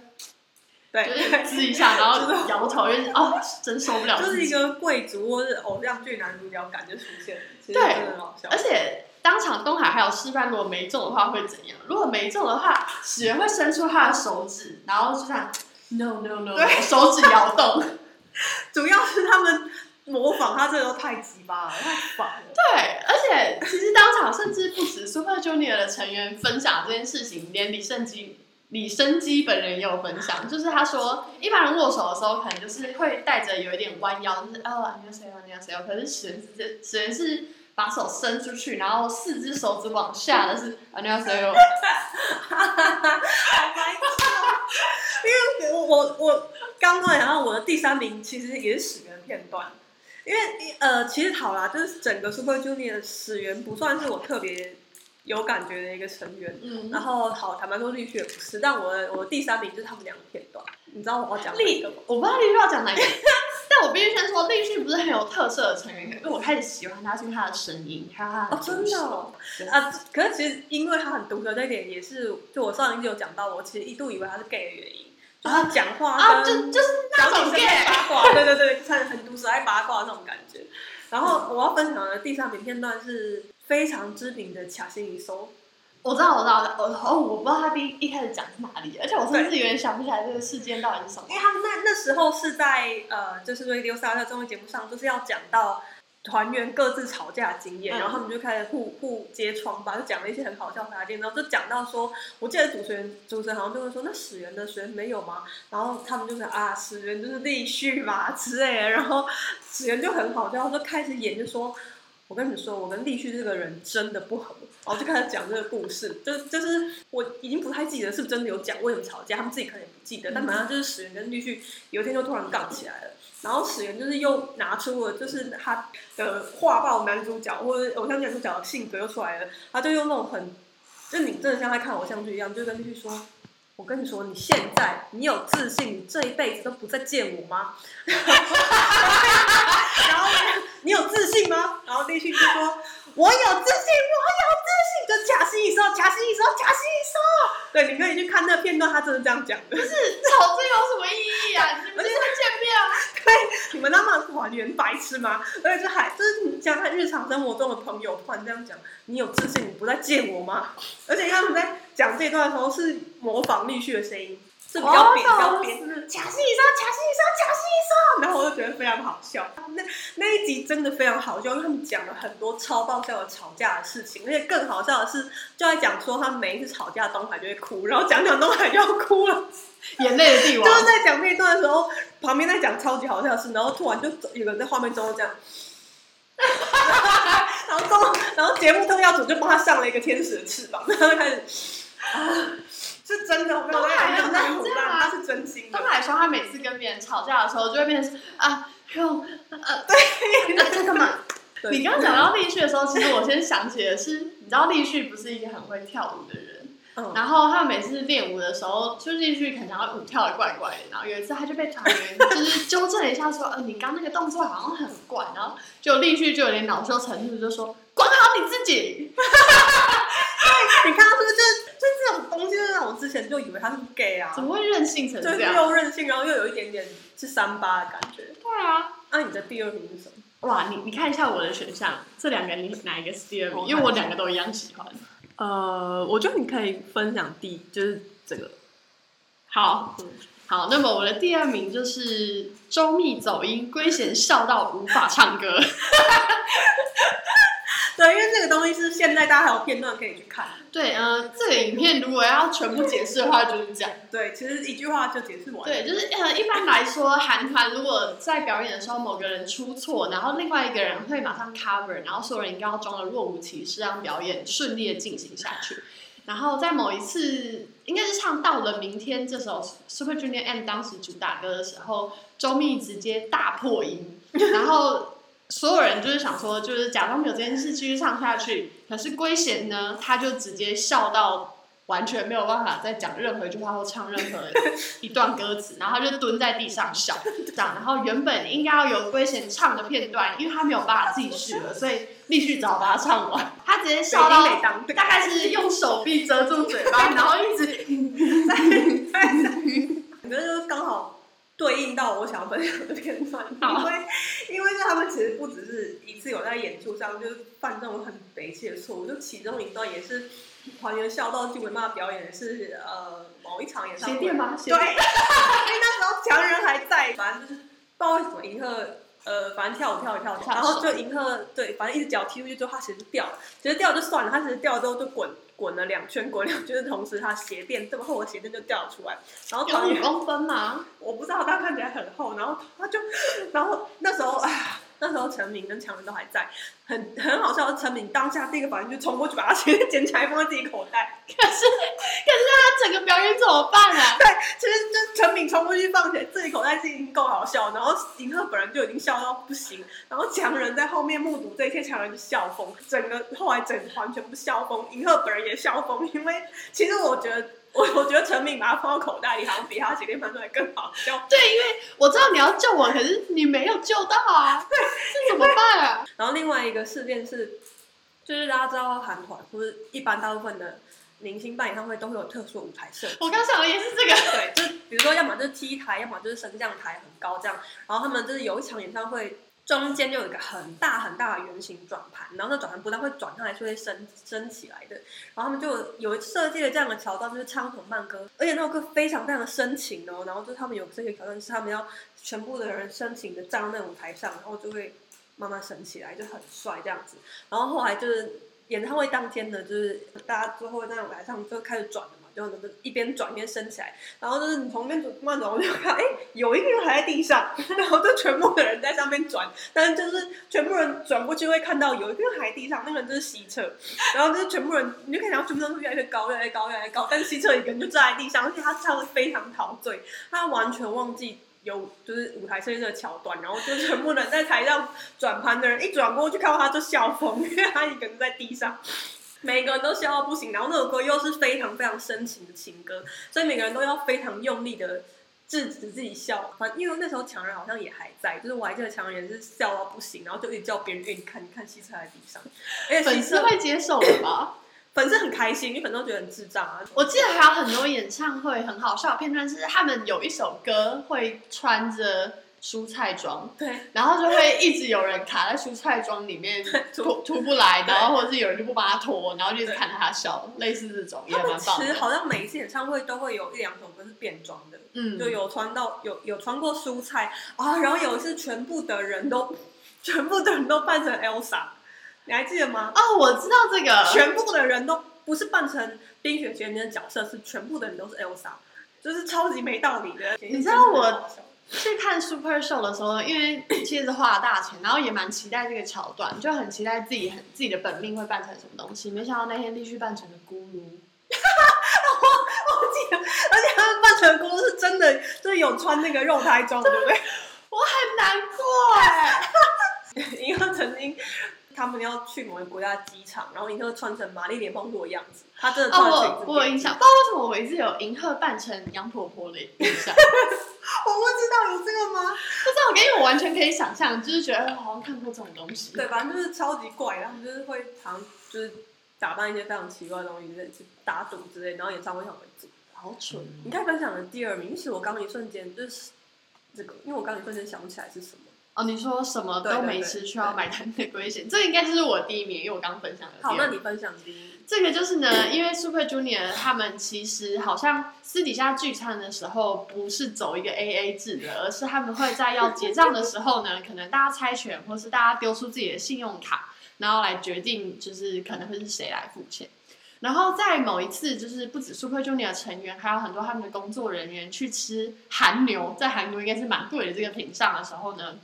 对，就是吱一下，然后摇头，就是哦，真受不了。就是一个贵族或是偶像剧男主角感就出现了，对真的很好笑而。且当场东海还有示范，如果没中的话会怎样？如果没中的话，史源会伸出他的手指，然后就这样，no no no，对手指摇动。主要是他们模仿他，这个都太鸡巴了，太烦了。对，而且其实当场甚至不止 Super Junior 的成员分享这件事情，连李胜基。李生基本人也有分享，就是他说，一般人握手的时候，可能就是会带着有一点弯腰，就是哦，你要谁哦，你要谁哦。可是史人是这，史人是把手伸出去，然后四只手指往下的是 啊，你要谁哦。好白痴哦！因为我我我刚刚讲到我的第三名，其实也是始源片段。因为呃，其实好啦，就是整个 Super Junior 的始源不算是我特别有感觉的一个成员。嗯，然后好，坦白说，绿旭也不是，但我的我的第三名就是他们两个片段。你知道我要讲立个吗？我不知道立旭要讲哪个，但我必须先说，立旭不是很有特色的成员，因为我开始喜欢他是因为他的声音，还有他的哦，真的哦啊！可是其实因为他很独特这一点，也是就我上一集有讲到，我其实一度以为他是 gay 的原因，就是讲话啊，就就是那种八卦，对 对对，很很毒舌爱八卦那种感觉。然后我要分享的第三名片段是非常知名的卡西尼搜，我知道，我知道，我哦，我不知道他第一一开始讲是哪里，而且我甚至有点想不起来这个事件到底是什么因。为他们那那时候是在呃，就是 Radio Star 的综艺节目上，就是要讲到团员各自吵架的经验，嗯然后他们就开始互互揭疮吧，就讲了一些很好笑的经验，然后就讲到说，我记得主持人主持人好像就会说，那始源的始源没有吗？然后他们就是啊，始源就是立旭嘛 之类的，然后始源就很好笑，就开始演就说。我跟你说，我跟立旭这个人真的不合，然后就开始讲这个故事，就就是我已经不太记得是不是真的有讲为什么吵架，他们自己可能也不记得，但反正就是始源跟绿旭有一天就突然杠起来了，然后始源就是又拿出了就是他的画报男主角或者偶像剧男主角的性格又出来了，他就用那种很，就你真的像在看偶像剧一样，就跟立旭说。我跟你说，你现在你有自信，你这一辈子都不再见我吗？然后呢，你有自信吗？然后立旭就说：“我有自信，我有自信。”就假戏一说，假戏一说，假戏一说。对，你可以去看那个片段，他真的这样讲的。不是 吵这有什么意义啊？你们就是会见面啊？对，你们那么团员白痴吗？而且这还就是你像他日常生活中的朋友突然这样讲，你有自信，你不再见我吗？而且他们在讲这段的时候是模仿立旭的声音，是比较扁，比较哦扁。假戏一说，假戏一说，假戏一然后我就觉得非常好笑。那那一集真的非常好笑，因为他们讲了很多超爆笑的吵架的事情，而且更好笑的是，就在讲说他们每一次吵架，东海就会哭，然后讲讲东海就要哭了。眼泪的帝王就是在讲那一段的时候，旁边在讲超级好笑的事，然后突然就有人在画面中这样。然后中，然后节目特邀组就帮他上了一个天使的翅膀，然后就开始啊，是真的，我没有在东海讲在胡这样啊乱，他是真心的东。海说他每次跟别人吵架的时候，就会变成啊，用呃对，呃这干嘛？你刚刚讲到立旭的时候，其实我先想起的是，你知道立旭不是一个很会跳舞的人，嗯，然后他每次练舞的时候，就是立旭可能他舞跳的怪怪的，然后有一次他就被团员就是 纠正了一下，说，呃，你刚那个动作好像很怪，然后就立旭就有点恼羞成怒，就说，管好你自己。你看他是不是这种东西，我之前就以为他是 gay 啊怎，么会任性成就是这样？又任性，然后又有一点点是三八的感觉。对啊。那、你的第二名是什么？哇，你你看一下我的选项，这两个你哪一个是第二名？因为我两个都一样喜欢。呃，我觉得你可以分享第就是这个，好嗯，好，那么我的第二名就是周密走音，龟贤笑到无法唱歌。对，因为这个东西是现在大家还有片段可以去看。对，呃，这个影片如果要全部解释的话，就是这样。对，其实一句话就解释完。对，就是呃，一般来说，韩团如果在表演的时候某个人出错，然后另外一个人会马上 cover，然后所有人应该要装的若无其事，让表演顺利的进行下去。然后在某一次，应该是唱到了明天这首 Super Junior M 当时主打歌的时候，周密直接大破音，然后所有人就是想说，就是假装没有这件事继续唱下去。可是龟贤呢，他就直接笑到完全没有办法再讲任何一句话或唱任何一段歌词，然后他就蹲在地上笑，这样。然后原本应该要有龟贤唱的片段，因为他没有办法继续了，所以立旭只好把它唱完。他直接笑到大概是用手臂遮住嘴巴，然后一直我觉得就是刚好对应到我想要分享的片段，因为因为就他们其实不只是一次有在演出上就是犯这种很北气的错误，就其中一段也是团员笑到基本上表演的是呃某一场演唱会，吗？对，因为那时候强人还在，反正就是不知道为什么银赫。呃，反正跳舞跳一跳，跳然后就银赫对，反正一只脚踢出去之后，他鞋就掉了。其实掉就算了，他其实掉了之后就滚滚了两圈，滚两圈的同时，他鞋垫这么厚的鞋垫就掉了出来。然后团员有五公分吗？我不知道他看起来很厚，然后他就，然后那时候啊，那时候陈明跟强人都还在，很 很好笑的陈敏当下第一个反应就冲过去把他鞋垫捡起来放在自己口袋。可是可是他整个表演怎么办啊？对，其实就陈敏冲过去放起来自己口袋是已经够好笑，然后银赫本人就已经笑到不行，然后强人在后面目睹这一切，强人就笑疯，整个后来整团全部笑疯，银赫本人也笑疯，因为其实我觉得。我我觉得陈敏把它放到口袋里，好像比他鞋垫翻出来更好笑。对，因为我知道你要救我，可是你没有救到啊，这怎么办啊？然后另外一个事件是，就是大家知道韩团不是一般大部分的明星办演唱会都会有特殊舞台设计。我刚想的也是这个。对，就比如说，要么就是 T 台，要么就是升降台很高这样。然后他们就是有一场演唱会，中间就有一个很大很大的圆形转盘，然后那转盘不但会转上来，是会升升起来的。然后他们就有设计了这样的桥段，就是唱一首慢歌，而且那首歌非常非常的深情哦。然后就是他们有这个挑战，是他们要全部的人深情的站到那个舞台上，然后就会慢慢升起来，就很帅这样子。然后后来就是演唱会当天呢，就是大家最后在舞台上就开始转了嘛，就一边转一边升起来，然后就是你从那边慢转，我就看，哎，有一个人还在地上，然后就全部的人在上面转，但是就是全部人转过去会看到有一个人还在地上，那个人就是西侧，然后就是全部人，你就可以看到全部都越来越高，越来越高，越来越高，但是西侧一个人就站在地上，而且他唱的非常陶醉，他完全忘记。有就是舞台设计这个桥段，然后就全部人在台上转盘的人一转过去看到他就笑疯，因为他一个人在地上，每个人都笑到不行。然后那首歌又是非常非常深情的情歌，所以每个人都要非常用力的制止自己笑。反因为那时候强人好像也还在，就是我还记得强人也是笑到不行，然后就一直叫别人，哎，你看，你看西侧在地上，而且粉丝会接受的吧？粉丝很开心，因为粉丝都觉得很智障啊。我记得还有很多演唱会很好笑的片段，是他们有一首歌会穿着蔬菜装，对，然后就会一直有人卡在蔬菜装里面 出出不来，然后或者是有人就不帮他脱，然后就一直看他笑，类似这种也蛮棒的。其实好像每一次演唱会都会有一两首歌是变装的，嗯，就有穿到有有穿过蔬菜啊，然后有一次全部的人都全部的人都扮成 Elsa，你还记得吗？哦，我知道这个，全部的人都不是扮成冰雪奇缘的角色，是全部的人都是 Elsa，就是超级没道理的。你知道我去看 Super Show 的时候，因为其实是花了大钱，然后也蛮期待这个桥段，就很期待自己很自己的本命会扮成什么东西。没想到那天必须扮成了咕噜，我记得，而且他们扮成的姑是真的，就是有穿那个肉胎装，对不对？我很难过哎。因为曾经他们要去某个国家机场，然后银赫穿成玛丽莲梦露的样子，他真的穿裙子。哦我我有印象，不知道为什么我一直有银赫扮成杨婆婆的印象。我不知道有这个吗？不知道，因为我完全可以想象，就是觉得好像看过这种东西。对，反正就是超级怪，然后就是会常就是打扮一些非常奇怪的东西，就是去打赌之类，然后演唱会上为主。好蠢。你看分享的第二名，其实我刚刚一瞬间就是这个，因为我刚刚一瞬间想不起来是什么。哦，你说什么都没吃却要买单的危险，这个应该就是我第一名，因为我刚分享的好，那你分享第一。这个就是呢，因为 Super Junior 他们其实好像私底下聚餐的时候不是走一个 A A 制的，而是他们会在要结账的时候呢，可能大家猜拳，或是大家丢出自己的信用卡，然后来决定就是可能会是谁来付钱。然后在某一次，就是不止 Super Junior 成员，还有很多他们的工作人员去吃韩牛，在韩牛应该是蛮贵的这个品上的时候呢，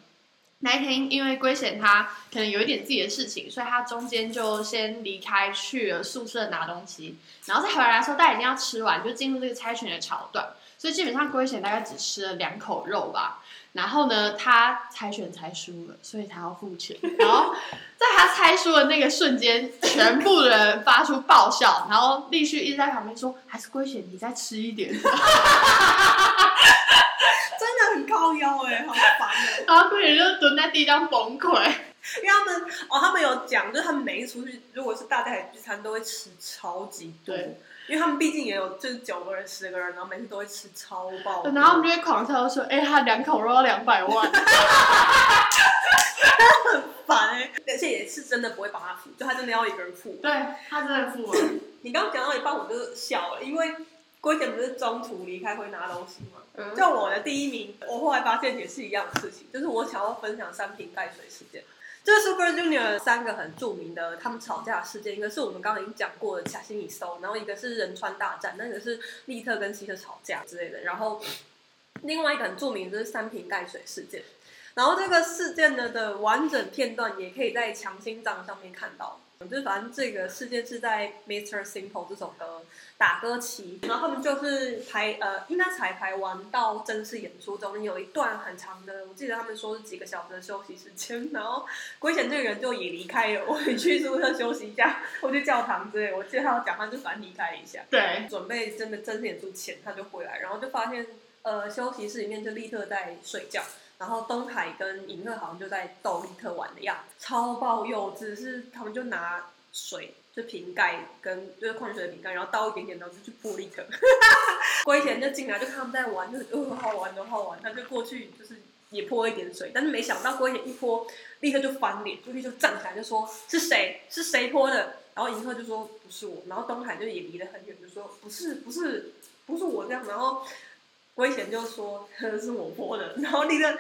那一天因为龟贤他可能有一点自己的事情，所以他中间就先离开去了宿舍拿东西，然后再回来的时候，大家一定要吃完，就进入这个猜拳的桥段，所以基本上龟贤大概只吃了两口肉吧。然后呢，他猜拳猜输了，所以他要付钱。然后在他猜输的那个瞬间，全部人发出爆笑，然后立旭一直在旁边说：“还是龟贤，你再吃一点。”真的很高腰哎、好烦哦、然后龟贤就蹲在地上崩溃。因为他们哦，他们有讲，就是他们每一次出去，如果是大家来聚餐，都会吃超级多。因为他们毕竟也有就是九个人、十个人，然后每次都会吃超爆。然后他们就会狂笑说：“哎、他两口肉要两百万。”很烦哎、而且也是真的不会帮他付，就他真的要一个人付。对他真的付了。你刚刚讲到一半，我就笑了，因为郭姐不是中途离开会拿东西吗？嗯就我的第一名，我后来发现也是一样的事情，就是我想要分享三瓶盖水事件。这是 Super Junior 三个很著名的他们吵架事件，一个是我们刚刚已经讲过的卡西米搜，然后一个是仁川大战，那个是利特跟希特吵架之类的，然后另外一个很著名就是三瓶盖水事件。然后这个事件呢的完整片段也可以在强心脏上面看到。就是反正这个事件是在 Mr. Simple 这首歌打歌期，然后他们就是排呃，应该彩排完到正式演出中间有一段很长的，我记得他们说是几个小时的休息时间，然后龟贤这个人就也离开了，我也去宿舍休息一下，我去教堂之类，我记得他要讲，他就反正离开一下。对，准备真的正式演出前，他就回来，然后就发现，呃，休息室里面就立刻在睡觉，然后东海跟银赫好像就在逗立特玩的样子，超爆幼稚，是他们就拿水。就瓶盖跟就是矿泉水的瓶盖，然后倒一点点，然后就去泼立特。龟田就进来就看他们在玩，就是呃好玩的好玩，他就过去就是也泼一点水，但是没想到龟田一泼，立刻就翻脸，就立刻就站起来就说是谁是谁泼的，然后银赫就说不是我，然后东海就也离得很远，就说不是不是不是我这样，然后龟贤就说 是我泼的，然后立刻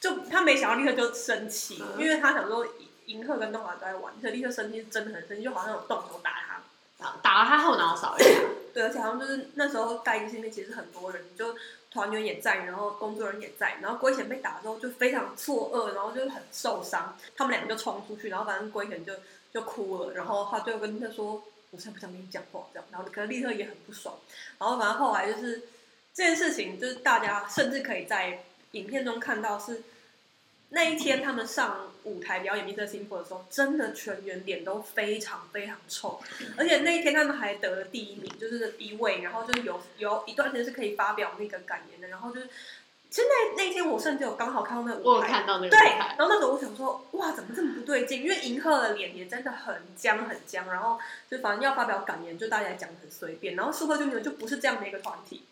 就他没想到立刻就生气，嗯因为他想说银赫跟东华都在玩，所以立刻生气是真的很生气，就好像有动手打他。打打了他后脑勺一下。对，而且好像就是那时候待机室里面其实很多人，就团员也在，然后工作人员也在，然后龟贤被打之后就非常错愕，然后就很受伤，他们两个就冲出去，然后反正龟贤就就哭了，然后他就跟他说：“我才不想跟你讲话。”这样，然后可能立刻也很不爽，然后反正后来就是这件事情，就是大家甚至可以在影片中看到是。那一天他们上舞台表演《Mr. Simple》的时候，真的全员脸都非常非常臭，而且那一天他们还得了第一名，就是一位，然后就是有有一段时间是可以发表那个感言的，然后就是，其实那那一天我甚至有刚好看到那个舞台，看到那个对，舞台然后那时候我想说，哇，怎么这么不对劲？因为银赫的脸也真的很僵很僵，然后就反正要发表感言，就大家讲的很随便，然后 Super Junior 就不是这样的一个团体，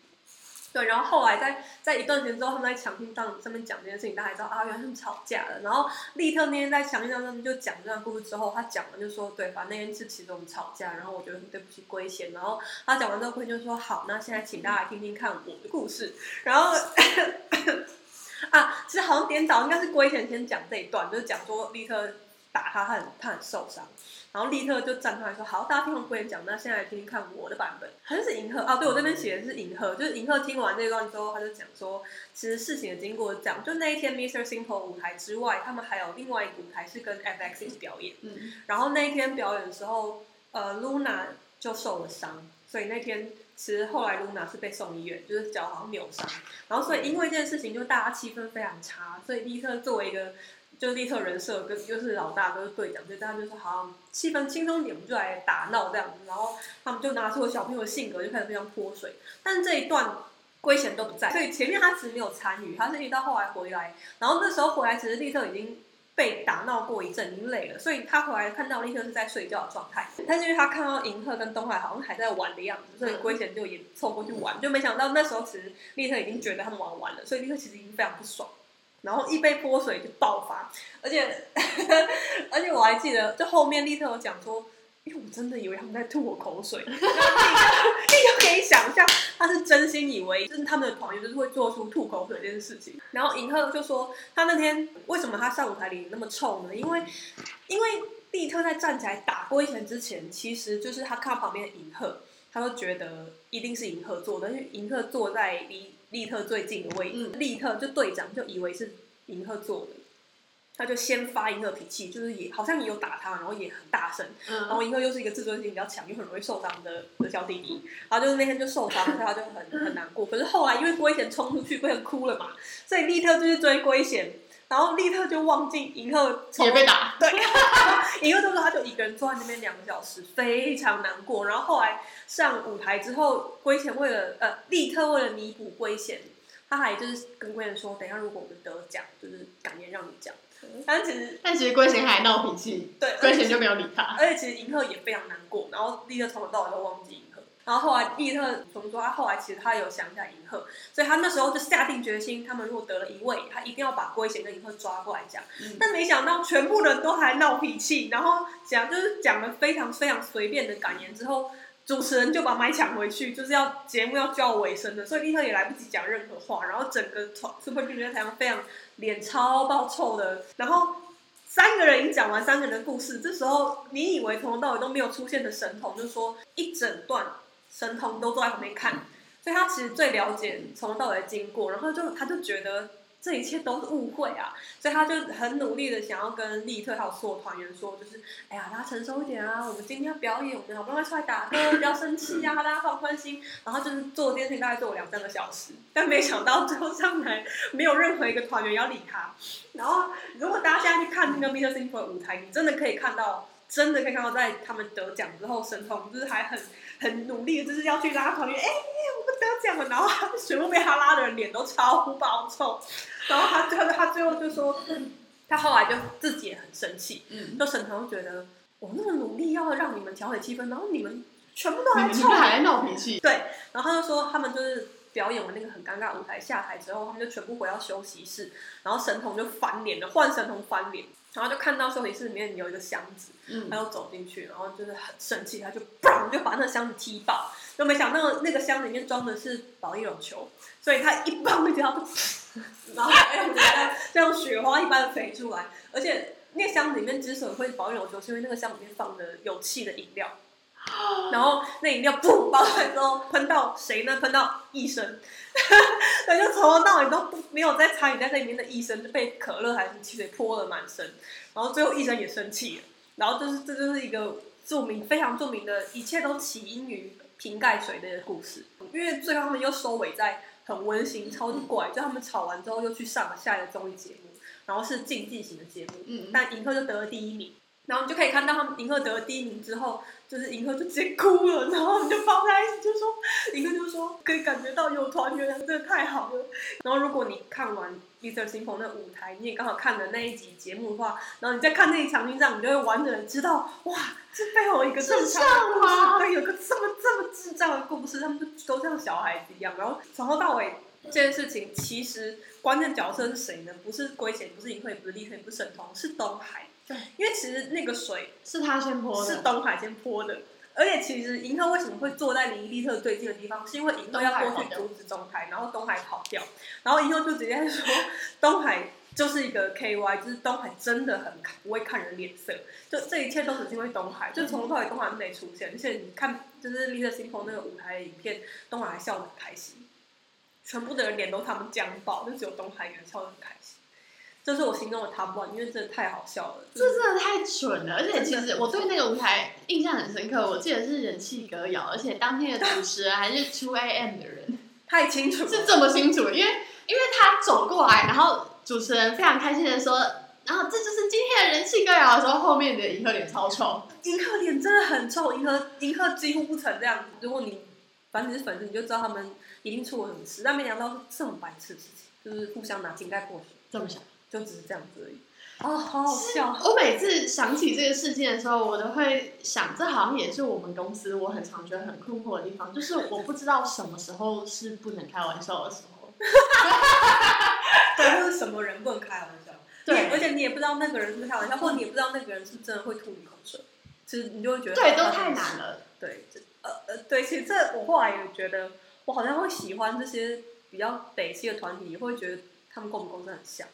对，然后后来在在一段时间之后，他们在强听上上面讲这件事情，大家知道啊，原来他们吵架了。然后利特那天在强听上面就讲这段故事之后，他讲完就说，对，反正那天是其实我们吵架，然后我觉得很对不起龟贤。然后他讲完之后，龟贤就说，好，那现在请大家听听看我的故事。然后 啊，其实好像颠倒，应该是龟贤先讲这一段，就是讲说利特打他，他很他很受伤。然后利特就站出来说：“好，大家听完龟贤讲，那现在来听听看我的版本。好像是银赫啊，对我这边写的是银赫，就是银赫听完这段之后，他就讲说，其实事情的经过讲，就那一天 Mr. Simple 舞台之外，他们还有另外一个舞台是跟 FX 一起表演。嗯，然后那一天表演的时候，呃，Luna 就受了伤，所以那天其实后来 Luna 是被送医院，就是脚好像扭伤。然后所以因为这件事情，就大家气氛非常差，所以利特作为一个就是利特人设跟又是老大，都是队长，所以大家就说好，气氛轻松点，我们就来打闹这样子。然后他们就拿出了小朋友的性格，就开始非常泼水。但这一段龟贤都不在，所以前面他其实没有参与，他是一直到后来回来，然后那时候回来，其实利特已经被打闹过一阵，已经累了，所以他回来看到利特是在睡觉的状态。但是因为他看到银赫跟东海好像还在玩的样子，所以龟贤就也凑过去玩，就没想到那时候其实利特已经觉得他们玩完了，所以利特其实已经非常不爽。然后一杯泼水就爆发，而且 而且我还记得，就后面利特有讲说，因为我真的以为他们在吐我口水，你就可以想象他是真心以为就是他们的团员就是会做出吐口水这件事情。然后银赫就说，他那天为什么他上舞台里那么臭呢？因为因为利特在站起来打龟田之前，其实就是他看到旁边的银赫，他都觉得一定是银赫做的，因为银赫坐在离利特最近的位置，利特就队长就以为是银赫做的，他就先发银赫脾气，就是也好像也有打他，然后也很大声，然后银赫又是一个自尊心比较强又很容易受伤的的小弟弟，然后就是那天就受伤了，所以他就很很难过。可是后来因为龟贤冲出去，龟贤哭了嘛，所以利特就是追龟贤。然后立特就忘记银赫也被打，对，银赫就说他就一个人坐在那边两个小时，非常难过。然后后来上舞台之后，龟贤为了呃立特为了弥补龟贤，他还就是跟龟贤说，等一下如果我们得奖，就是感言让你讲。但其实但其实龟贤还闹脾气，对，龟贤就没有理他。而且其实银赫也非常难过，然后立特从头到尾都忘记。然后后来利特怎么说？他后来其实他有想一下银赫，所以他那时候就下定决心，他们如果得了一位，他一定要把龟贤跟银赫抓过来讲。但没想到全部人都还闹脾气，然后讲就是讲了非常非常随便的感言之后，主持人就把麦抢回去，就是要节目要就要尾声的，所以利特也来不及讲任何话，然后整个 Super Junior 在台上非常脸超爆臭的，然后。三个人已经讲完三个人的故事，这时候你以为从头到尾都没有出现的神童，就是说一整段神童都坐在旁边看，所以他其实最了解从头到尾的经过，然后就他就觉得这一切都是误会啊，所以他就很努力的想要跟利特还有所有团员说，就是哎呀，大家成熟一点啊，我们今天要表演，我们好不容易出来打歌，不要生气啊，大家放宽心，然后就是做这件事情大概做了两三个小时，但没想到最后上来没有任何一个团员要理他。然后，如果大家现在去看那个 Mr. Simple 的舞台，你真的可以看到，真的可以看到，在他们得奖之后，神童就是还很很努力，就是要去拉团员，哎、我们得奖了。然后他全部被他拉的人脸都超爆臭。然后他最后他最后就说，他后来就自己也很生气，嗯，就神童觉得我那么努力要让你们调整气氛，然后你们全部都你还臭还在闹脾气，对，然后他就说他们就是表演完那个很尴尬舞台下台之后，他们就全部回到休息室，然后神童就翻脸了，换神童翻脸，然后就看到休息室里面有一个箱子，嗯。他，就走进去，然后就是很生气，他就砰就把那个箱子踢爆，就没想到那个箱子里面装的是保利绒球，所以他一棒一下就，然后哎呀，这像雪花一般的飞出来，而且那个箱子里面之所以会保利绒球，是因为那个箱子里面放的有气的饮料。然后那饮料噗爆出来之后喷到谁呢？喷到医生，他，就从头到尾都不没有在参与在这里面的医生就被可乐还是汽水泼了满身，然后最后医生也生气了，然后就是这就是一个著名非常著名的，一切都起因于瓶盖水的故事，因为最后他们又收尾在很温馨、超级怪，就他们吵完之后又去上了下一个综艺节目，然后是竞技型的节目，嗯，但银赫就得了第一名，然后你就可以看到他们银赫得了第一名之后，就是银赫就直接哭了，然后我们就抱在一起，就说银赫就说可以感觉到有团圆，真的太好了。然后如果你看完 Lisa Simple 那舞台，你也刚好看了那一集节目的话，然后你再看那一场军仗，你就会完整的知道，哇，这背后有一个这么故事，对，有个这么这么智障的故事，他们都都像小孩子一样。然后从头到尾这件事情，其实关键角色是谁呢？不是龟贤，不是银赫，也不是立刻，也不是沈彤，是东海。对，因为其实那个水是他先泼的，是东海先泼的。而且其实银赫为什么会坐在离利特最近的地方？是因为银赫要过去阻止东海，然后东海跑掉，然后银赫就直接说东海就是一个 KY，就是东海真的很不会看人脸色，就这一切都是因为东海，就从头到尾东海没出现，而且你看就是利特星空那个舞台的影片，东海还笑得很开心，全部的人脸都他们僵爆，就只有东海一个人笑得很开心。这是我心中的 top one，因为真的太好笑了。这真的太蠢了，而且其实我对那个舞台印象很深刻。我记得是人气歌谣，而且当天的主持人还是 Two AM 的人，太清楚，是这么清楚。因为因为他走过来，然后主持人非常开心的说，然后这就是今天的人气歌谣的时候，后面的银河脸超臭，银河脸真的很臭，银河银河几乎不成这样子。如果你反正你是粉丝，你就知道他们一定出了什么事，但没想到是这么白痴的事情，就是互相拿井盖过去，这么想。就只是这样子而已，哦，好好笑。我每次想起这个事件的时候，我都会想，这好像也是我们公司我很常觉得很困惑的地方，就是我不知道什么时候是不能开玩笑的时候。对，或者什么人不能开玩笑。对，而且你也不知道那个人是不是开玩笑，或者你也不知道那个人是真的会吐你口水。其实你就会觉得，对，都太难了。对，呃呃，对，其实这我后来也觉得，我好像会喜欢这些比较北系的团体，也会觉得他们跟我们公司很像。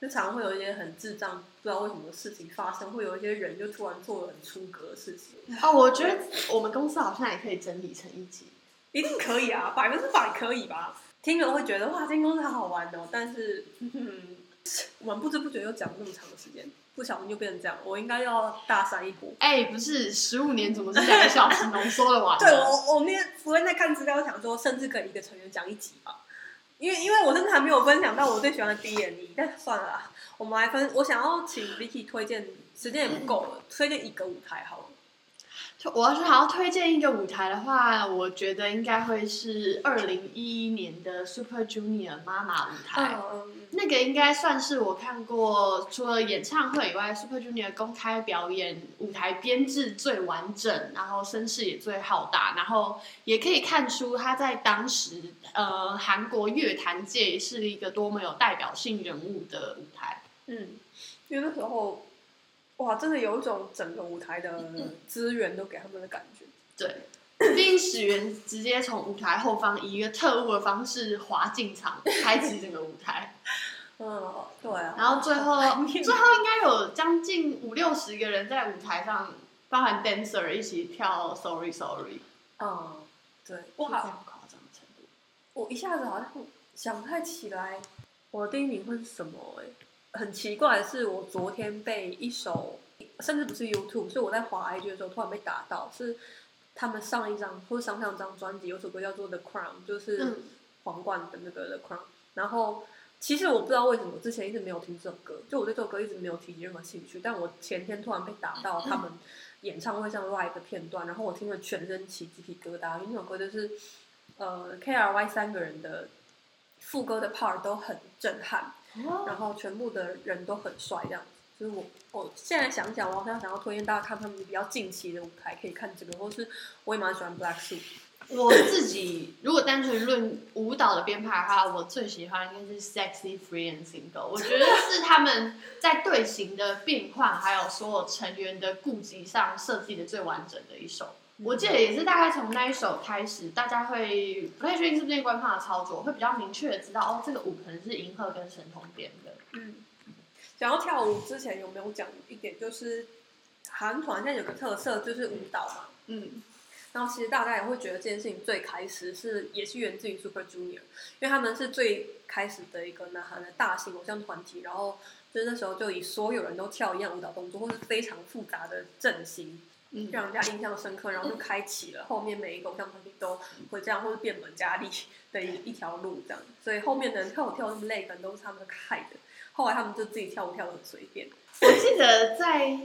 就常常会有一些很智障，不知道为什么事情发生，会有一些人就突然做了很出格的事情。哦，我觉得我们公司好像也可以整理成一集，一定可以啊，百分之百可以吧？听了会觉得哇，这间公司好好玩哦。但是，嗯，我们不知不觉又讲了那么长的时间，不小心就变成这样。我应该要大三一波。哎，不是，十五年怎么是两个小时浓缩的完？对我，我那天昨天在看资料，想说甚至可以一个成员讲一集吧。因为因为我甚至还没有分享到我最喜欢的 D N E，但算了，我们来分。我想要请 Vicky 推荐，时间也不够了，推荐一个舞台好了。我要是好要推荐一个舞台的话，我觉得应该会是二零一一年的 Super Junior 妈妈舞台。那个应该算是我看过除了演唱会以外，Super Junior 公开表演舞台编制最完整，然后声势也最浩大，然后也可以看出他在当时呃韩国乐坛界是一个多么有代表性人物的舞台。嗯，因为那时候。哇，真的有一种整个舞台的资源都给他们的感觉。对，毕竟始源直接从舞台后方以一个特务的方式滑进场，开启整个舞台。嗯，对啊。然后最后，最后应该有将近五六十个人在舞台上，包含 dancer 一起跳 Sorry Sorry。嗯，对，哇，夸张程度。我一下子好像想不太起来，我的第一名会是什么？哎。很奇怪的是，我昨天被一首，甚至不是 YouTube，是我在滑 IG 的时候突然被打到，是他们上一张或者上上张专辑有首歌叫做 The Crown，就是皇冠的那个 The Crown。然后其实我不知道为什么之前一直没有听这首歌，就我对这首歌一直没有提起任何兴趣。但我前天突然被打到他们演唱会上 live 的片段，然后我听了全身起鸡皮疙瘩，因为那首歌就是呃 KRY 三个人的副歌的 part 都很震撼。然后全部的人都很帅，这样子。就是我，我现在想想，我好像想要推荐大家看他们比较近期的舞台，可以看这个，或是我也蛮喜欢 Black Suit。我自己如果单纯论舞蹈的编排的话，我最喜欢应该是 Sexy Free and Single。我觉得是他们在队形的变换，还有所有成员的顾及上设计的最完整的一首。我记得也是大概从那一首开始，大家会不太确定是不是官方的操作，会比较明确的知道哦，这个舞可能是银赫跟神童编的。嗯，想要跳舞之前有没有讲一点，就是韩团现在有个特色就是舞蹈嘛。嗯，然后其实大家也会觉得这件事情最开始是也是源自于 Super Junior，因为他们是最开始的一个南韩的大型偶像团体，然后就是那时候就以所有人都跳一样舞蹈动作，或是非常复杂的阵型。让人家印象深刻，然后就开启了后面每一个偶像团体都会这样，或者变本加厉的一一条路这样。所以后面的人跳舞跳那么累，可能都是他们害的。后来他们就自己跳舞跳的很随便。我记得在，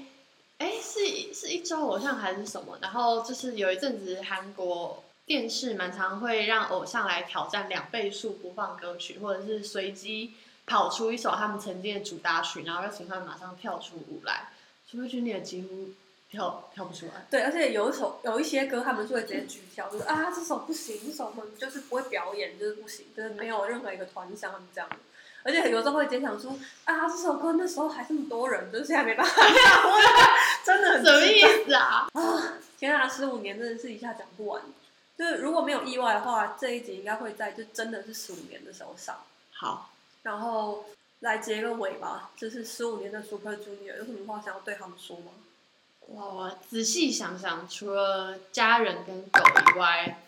哎，是是一周偶像还是什么？然后就是有一阵子韩国电视蛮常会让偶像来挑战两倍速播放歌曲，或者是随机跑出一首他们曾经的主打曲，然后要请他们马上跳出舞来。Super Junior 几乎跳跳不出来。对，而且有一首有一些歌，他们就会直接举跳，就是啊这首不行，这首我们就是不会表演，就是不行，就是没有任何一个团像他们这样。而且有时候会直接想说啊这首歌那时候还这么多人，就是现在没办法跳，真的很什么意思啊？啊！天啊，十五年真的是一下讲不完。就是如果没有意外的话，这一集应该会在就真的是十五年的时候上。好，然后来结个尾吧，就是十五年的 Super Junior，有什么话想要对他们说吗？哇，我仔细想想，除了家人跟狗以外，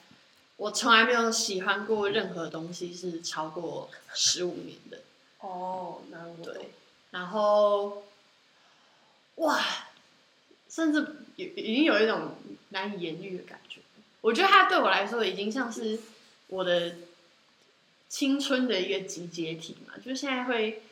我从来没有喜欢过任何东西是超过十五年的。哦，那我懂对，然后，哇，甚至有已经有一种难以言喻的感觉。我觉得它对我来说已经像是我的青春的一个集结体嘛，就是现在会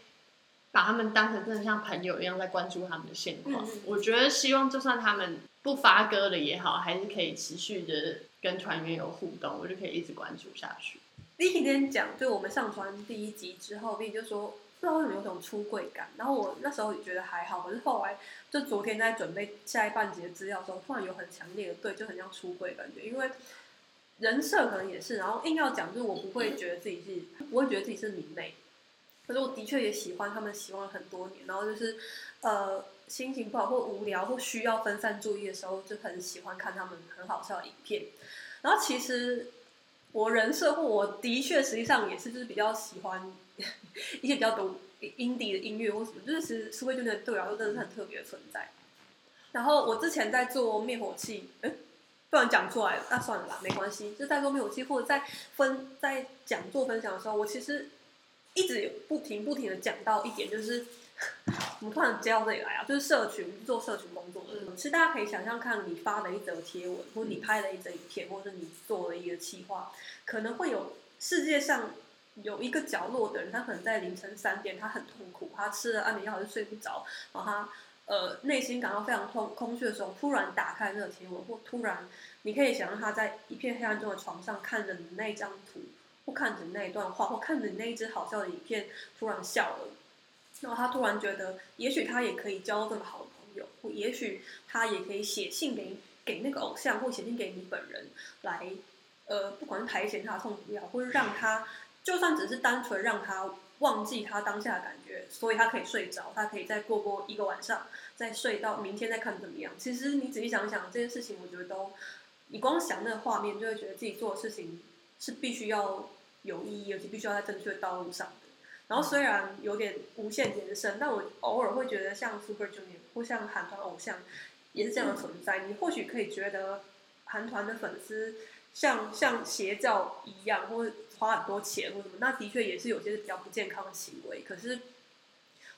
把他们当成真的像朋友一样在关注他们的现况。我觉得希望就算他们不发歌了也好，还是可以持续的跟团员有互动，我就可以一直关注下去。Vicky 今天讲，就我们上传第一集之后，Vicky 就说不知道为什么有种出柜感，然后我那时候也觉得还好，可是后来就昨天在准备下一半集的资料的时候，突然有很强烈的对，就很像出柜感觉，因为人设可能也是，然后硬要讲，就是我不会觉得自己是，不会觉得自己是迷妹，可是我的确也喜欢他们，喜欢很多年，然后就是呃心情不好或无聊或需要分散注意的时候，就很喜欢看他们很好笑的影片，然后其实。我人设或我的确实际上也是就是比较喜欢 一些比较懂 indie 的音乐或什么，就是其实 Super Junior 对我来说真的是很特别的存在。然后我之前在做灭火器，不然讲出来，那算了吧，没关系。就在做灭火器或者在分在讲座分享的时候，我其实一直有不停不停的讲到一点，就是 我们突然接到这里来啊，就是社群做社群工作的人，其实大家可以想象看，你发的一则贴文，或你拍的一则影片，或者是你做了一个企划，可能会有世界上有一个角落的人，他可能在凌晨三点，他很痛苦，他吃了安眠药还是睡不着，然后他呃内心感到非常空空虚的时候，突然打开那个贴文，或突然你可以想象他在一片黑暗中的床上看着你那张图，或看着那一段话，或看着那一支好笑的影片，突然笑了。然后他突然觉得，也许他也可以交这么好的朋友，或也许他也可以写信给给那个偶像，或写信给你本人，来，呃，不管是排遣他的痛苦也好，或者让他，就算只是单纯让他忘记他当下的感觉，所以他可以睡着，他可以再过过一个晚上，再睡到明天再看怎么样。其实你仔细想想这件事情，我觉得都，你光想那个画面，就会觉得自己做的事情是必须要有意义，而且必须要在正确的道路上的。然后虽然有点无限延伸，但我偶尔会觉得像 Super Junior 或像韩团偶像也是这样的存在。你或许可以觉得韩团的粉丝像像邪教一样，或者花很多钱或什么，那的确也是有些比较不健康的行为。可是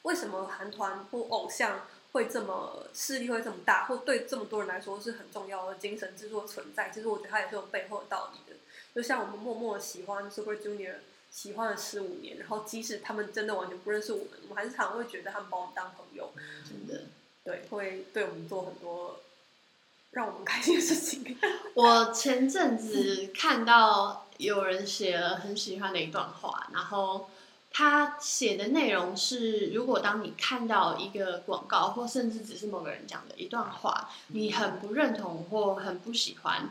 为什么韩团或偶像会这么势力会这么大，或对这么多人来说是很重要的精神支柱的存在？其实我觉得它也是有背后的道理的。就像我们默默喜欢 Super Junior。喜欢了十五年，然后即使他们真的完全不认识我们，我们还是常常会觉得他们把我们当朋友，真的。对，会对我们做很多让我们开心的事情。我前阵子看到有人写了很喜欢的一段话，然后他写的内容是：如果当你看到一个广告，或甚至只是某个人讲的一段话，你很不认同或很不喜欢。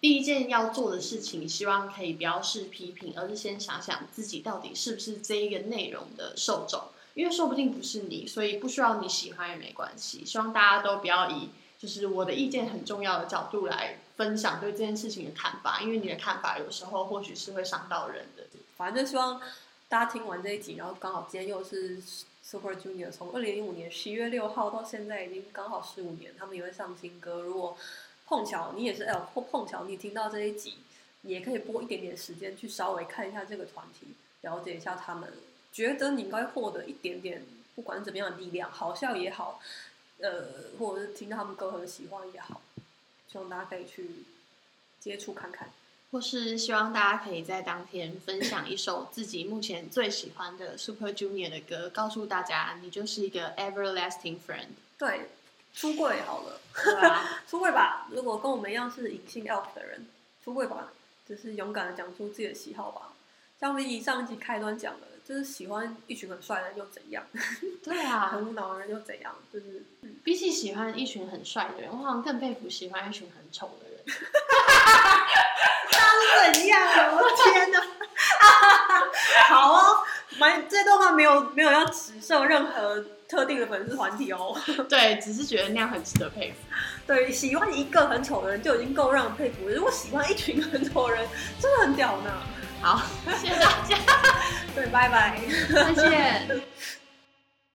第一件要做的事情，希望可以不要是批评，而是先想想自己到底是不是这一个内容的受众，因为说不定不是你，所以不需要你喜欢也没关系。希望大家都不要以就是我的意见很重要的角度来分享对这件事情的看法，因为你的看法有时候或许是会伤到人的。反正希望大家听完这一集，然后刚好今天又是 Super Junior 从二零零五年十一月六号到现在已经刚好十五年，他们也会上新歌，如果碰巧你也是 L，或碰巧你听到这一集，也可以拨一点点时间去稍微看一下这个团体，了解一下他们，觉得你应该获得一点点，不管怎么样的力量，好笑也好，呃，或者是听到他们歌很喜欢也好，希望大家可以去接触看看。或是希望大家可以在当天分享一首自己目前最喜欢的 Super Junior 的歌，告诉大家你就是一个 everlasting friend。对，出柜好了，对啊，出柜吧。如果跟我们一样是隐性 elf 的人，出柜吧？就是勇敢的讲出自己的喜好吧。像 Vicky 上一集开端讲的，就是喜欢一群很帅的人又怎样，对啊，很无脑的人又怎样，就是嗯比起喜欢一群很帅的人，我好像更佩服喜欢一群很丑的人。那是怎样啊？我的天哪！好哦，蛮这段话没有没有要指涉任何特定的粉丝团体哦。对，只是觉得那样很值得佩服。对，喜欢一个很丑的人就已经够让人佩服，如果喜欢一群很丑的人，真的很屌呢。好，谢谢大家，对，拜拜。再见。